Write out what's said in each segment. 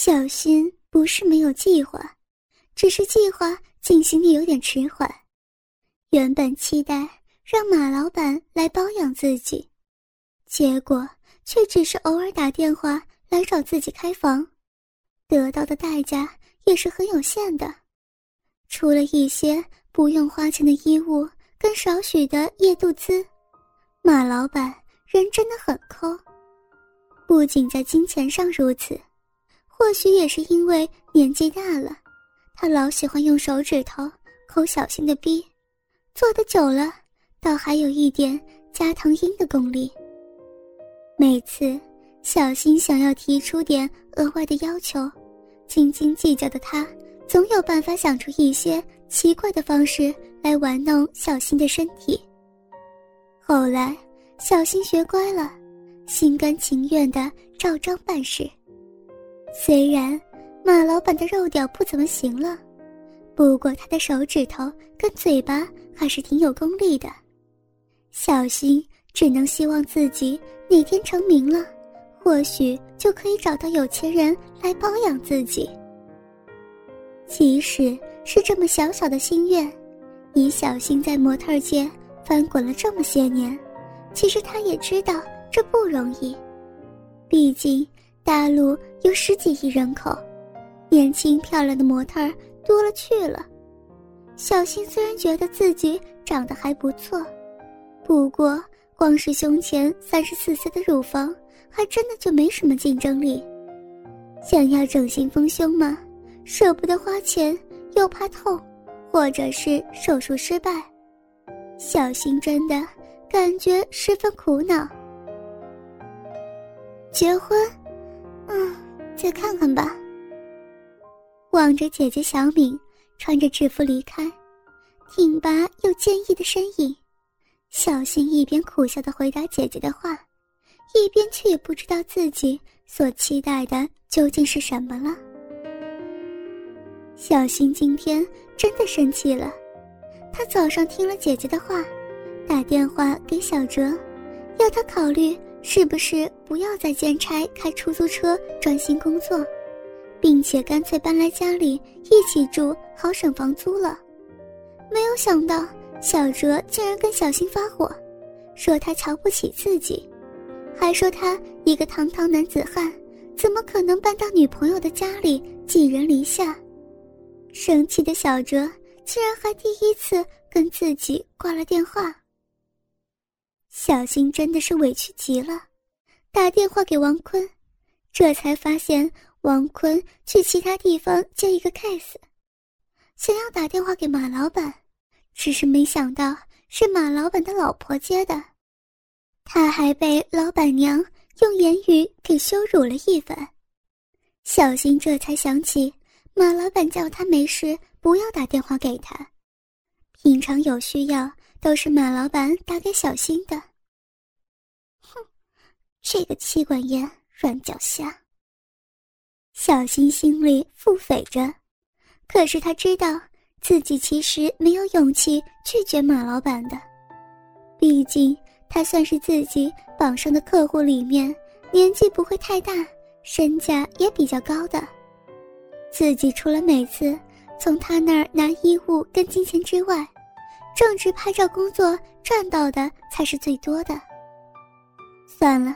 小新不是没有计划，只是计划进行的有点迟缓。原本期待让马老板来包养自己，结果却只是偶尔打电话来找自己开房，得到的代价也是很有限的，除了一些不用花钱的衣物跟少许的夜度资，马老板人真的很抠。不仅在金钱上如此。或许也是因为年纪大了，他老喜欢用手指头抠小新的逼，做的久了，倒还有一点加藤鹰的功力。每次小新想要提出点额外的要求，斤斤计较的他总有办法想出一些奇怪的方式来玩弄小新的身体。后来，小新学乖了，心甘情愿的照章办事。虽然马老板的肉屌不怎么行了，不过他的手指头跟嘴巴还是挺有功力的。小新只能希望自己哪天成名了，或许就可以找到有钱人来包养自己。即使是这么小小的心愿，以小新在模特界翻滚了这么些年，其实他也知道这不容易，毕竟。大陆有十几亿人口，年轻漂亮的模特多了去了。小新虽然觉得自己长得还不错，不过光是胸前三十四 C 的乳房，还真的就没什么竞争力。想要整形丰胸吗？舍不得花钱，又怕痛，或者是手术失败，小新真的感觉十分苦恼。结婚。再看看吧。望着姐姐小敏穿着制服离开，挺拔又坚毅的身影，小新一边苦笑的回答姐姐的话，一边却也不知道自己所期待的究竟是什么了。小新今天真的生气了，他早上听了姐姐的话，打电话给小哲，要他考虑。是不是不要再兼差开出租车，专心工作，并且干脆搬来家里一起住，好省房租了？没有想到小哲竟然跟小新发火，说他瞧不起自己，还说他一个堂堂男子汉，怎么可能搬到女朋友的家里寄人篱下？生气的小哲竟然还第一次跟自己挂了电话。小新真的是委屈极了，打电话给王坤，这才发现王坤去其他地方接一个 case，想要打电话给马老板，只是没想到是马老板的老婆接的，他还被老板娘用言语给羞辱了一番。小新这才想起马老板叫他没事不要打电话给他，平常有需要。都是马老板打给小新的。哼，这个妻管严、软脚虾。小新心里腹诽着，可是他知道自己其实没有勇气拒绝马老板的，毕竟他算是自己榜上的客户里面年纪不会太大、身价也比较高的。自己除了每次从他那儿拿衣物跟金钱之外，正职拍照工作赚到的才是最多的。算了，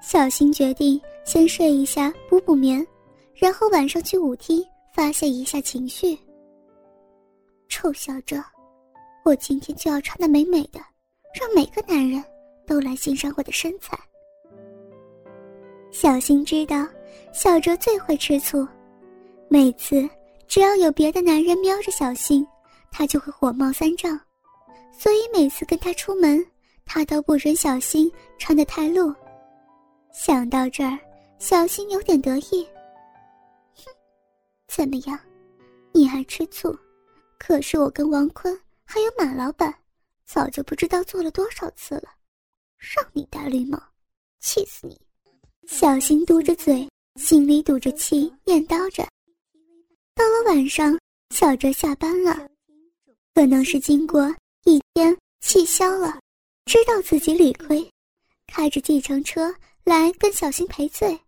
小新决定先睡一下补补眠，然后晚上去舞厅发泄一下情绪。臭小哲，我今天就要穿的美美的，让每个男人都来欣赏我的身材。小新知道小哲最会吃醋，每次只要有别的男人瞄着小新，他就会火冒三丈。所以每次跟他出门，他都不准小新穿得太露。想到这儿，小新有点得意。哼，怎么样？你还吃醋？可是我跟王坤还有马老板，早就不知道做了多少次了。让你戴绿帽，气死你！小新嘟着嘴，心里堵着气，念叨着。到了晚上，小哲下班了，可能是经过。一天气消了，知道自己理亏，开着计程车来跟小新赔罪，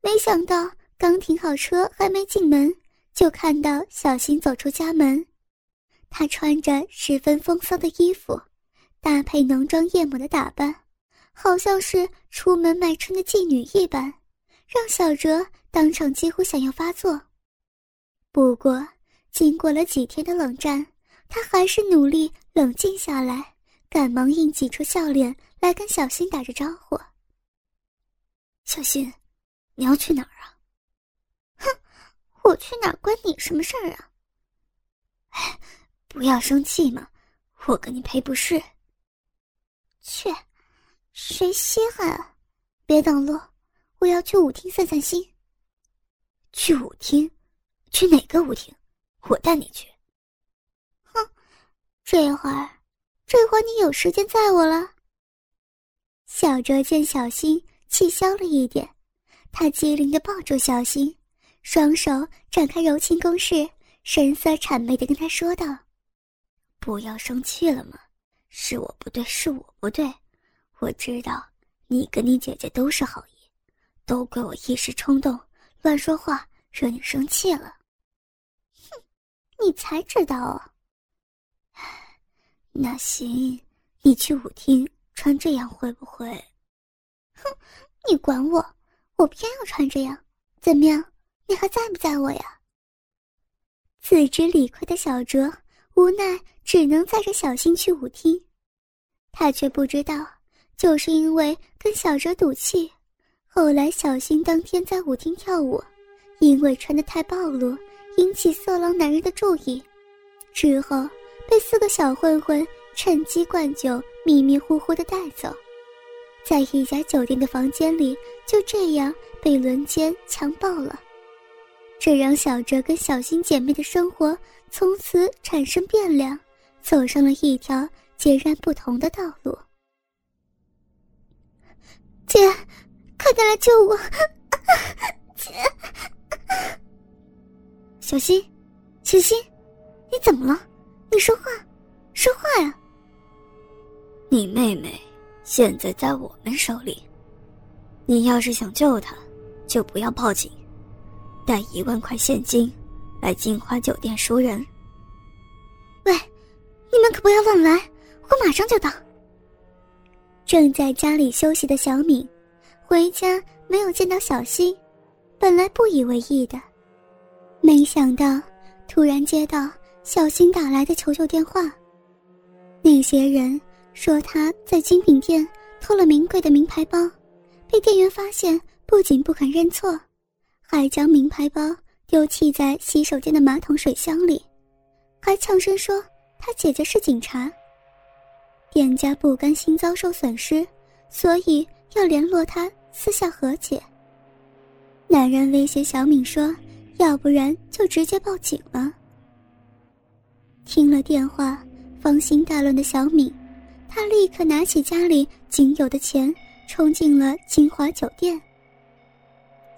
没想到刚停好车，还没进门，就看到小新走出家门。他穿着十分风骚的衣服，搭配浓妆艳抹的打扮，好像是出门卖春的妓女一般，让小哲当场几乎想要发作。不过，经过了几天的冷战，他还是努力冷静下来，赶忙硬挤出笑脸来跟小新打着招呼：“小新，你要去哪儿啊？”“哼，我去哪儿关你什么事儿啊？”“哎。”不要生气嘛，我跟你赔不是。去，谁稀罕啊？别挡路，我要去舞厅散散心。去舞厅？去哪个舞厅？我带你去。这会儿，这会儿你有时间载我了？小哲见小新气消了一点，他机灵的抱住小新，双手展开柔情攻势，神色谄媚的跟他说道。不要生气了嘛，是我不对，是我不对。我知道你跟你姐姐都是好意，都怪我一时冲动乱说话，惹你生气了。哼，你才知道啊。那行，你去舞厅穿这样会不会？哼，你管我，我偏要穿这样，怎么样？你还在不在我呀？自知理亏的小哲。无奈只能载着小新去舞厅，他却不知道，就是因为跟小哲赌气，后来小新当天在舞厅跳舞，因为穿得太暴露，引起色狼男人的注意，之后被四个小混混趁机灌酒，迷迷糊糊的带走，在一家酒店的房间里就这样被轮奸强暴了，这让小哲跟小新姐妹的生活。从此产生变量，走上了一条截然不同的道路。姐，快点来救我！姐，小新，小新，你怎么了？你说话，说话呀！你妹妹现在在我们手里，你要是想救她，就不要报警，带一万块现金。来金花酒店赎人。喂，你们可不要乱来，我马上就到。正在家里休息的小敏，回家没有见到小新，本来不以为意的，没想到突然接到小新打来的求救电话。那些人说他在精品店偷了名贵的名牌包，被店员发现，不仅不肯认错，还将名牌包。丢弃在洗手间的马桶水箱里，还呛声说他姐姐是警察。店家不甘心遭受损失，所以要联络他私下和解。男人威胁小敏说：“要不然就直接报警了。”听了电话，芳心大乱的小敏，她立刻拿起家里仅有的钱，冲进了金华酒店。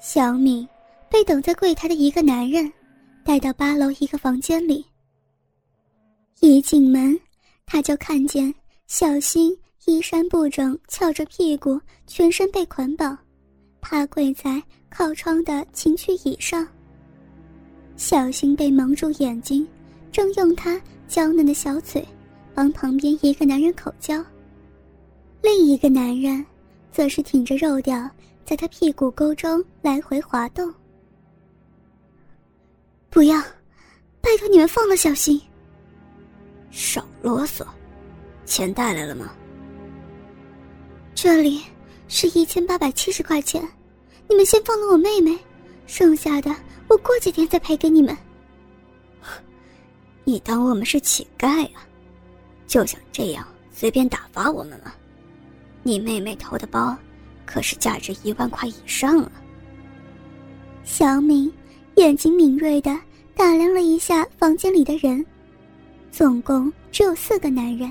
小敏。被等在柜台的一个男人带到八楼一个房间里。一进门，他就看见小新衣衫不整，翘着屁股，全身被捆绑，趴跪在靠窗的情趣椅上。小新被蒙住眼睛，正用他娇嫩的小嘴帮旁边一个男人口交。另一个男人则是挺着肉屌，在他屁股沟中来回滑动。不要，拜托你们放了小新。少啰嗦，钱带来了吗？这里是一千八百七十块钱，你们先放了我妹妹，剩下的我过几天再赔给你们。你当我们是乞丐啊？就想这样随便打发我们吗？你妹妹偷的包，可是价值一万块以上啊。小敏。眼睛敏锐的打量了一下房间里的人，总共只有四个男人。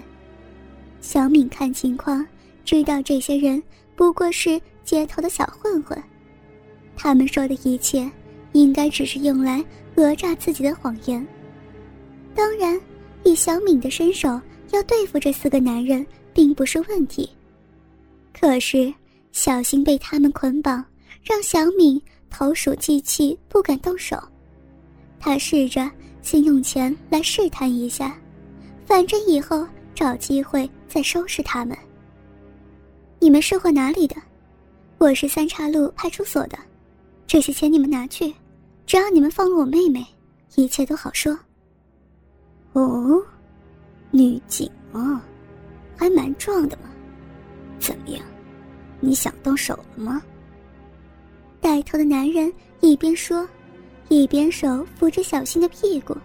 小敏看情况，知道这些人不过是街头的小混混，他们说的一切应该只是用来讹诈自己的谎言。当然，以小敏的身手，要对付这四个男人并不是问题。可是，小心被他们捆绑，让小敏。投鼠忌器，不敢动手。他试着先用钱来试探一下，反正以后找机会再收拾他们。你们是混哪里的？我是三岔路派出所的，这些钱你们拿去，只要你们放了我妹妹，一切都好说。哦，女警啊，还蛮壮的嘛。怎么样，你想动手了吗？带头的男人一边说，一边手扶着小新的屁股，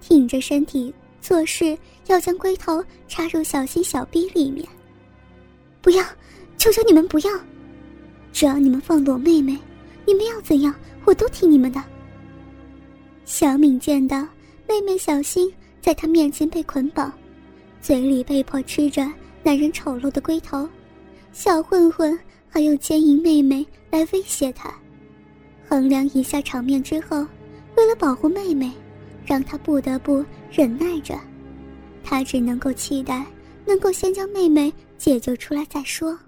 挺着身体做事要将龟头插入小新小臂里面。不要，求求你们不要！只要你们放了我妹妹，你们要怎样我都听你们的。小敏见到妹妹小新在他面前被捆绑，嘴里被迫吃着男人丑陋的龟头，小混混还用奸淫妹妹来威胁他。衡量一下场面之后，为了保护妹妹，让他不得不忍耐着。他只能够期待能够先将妹妹解救出来再说。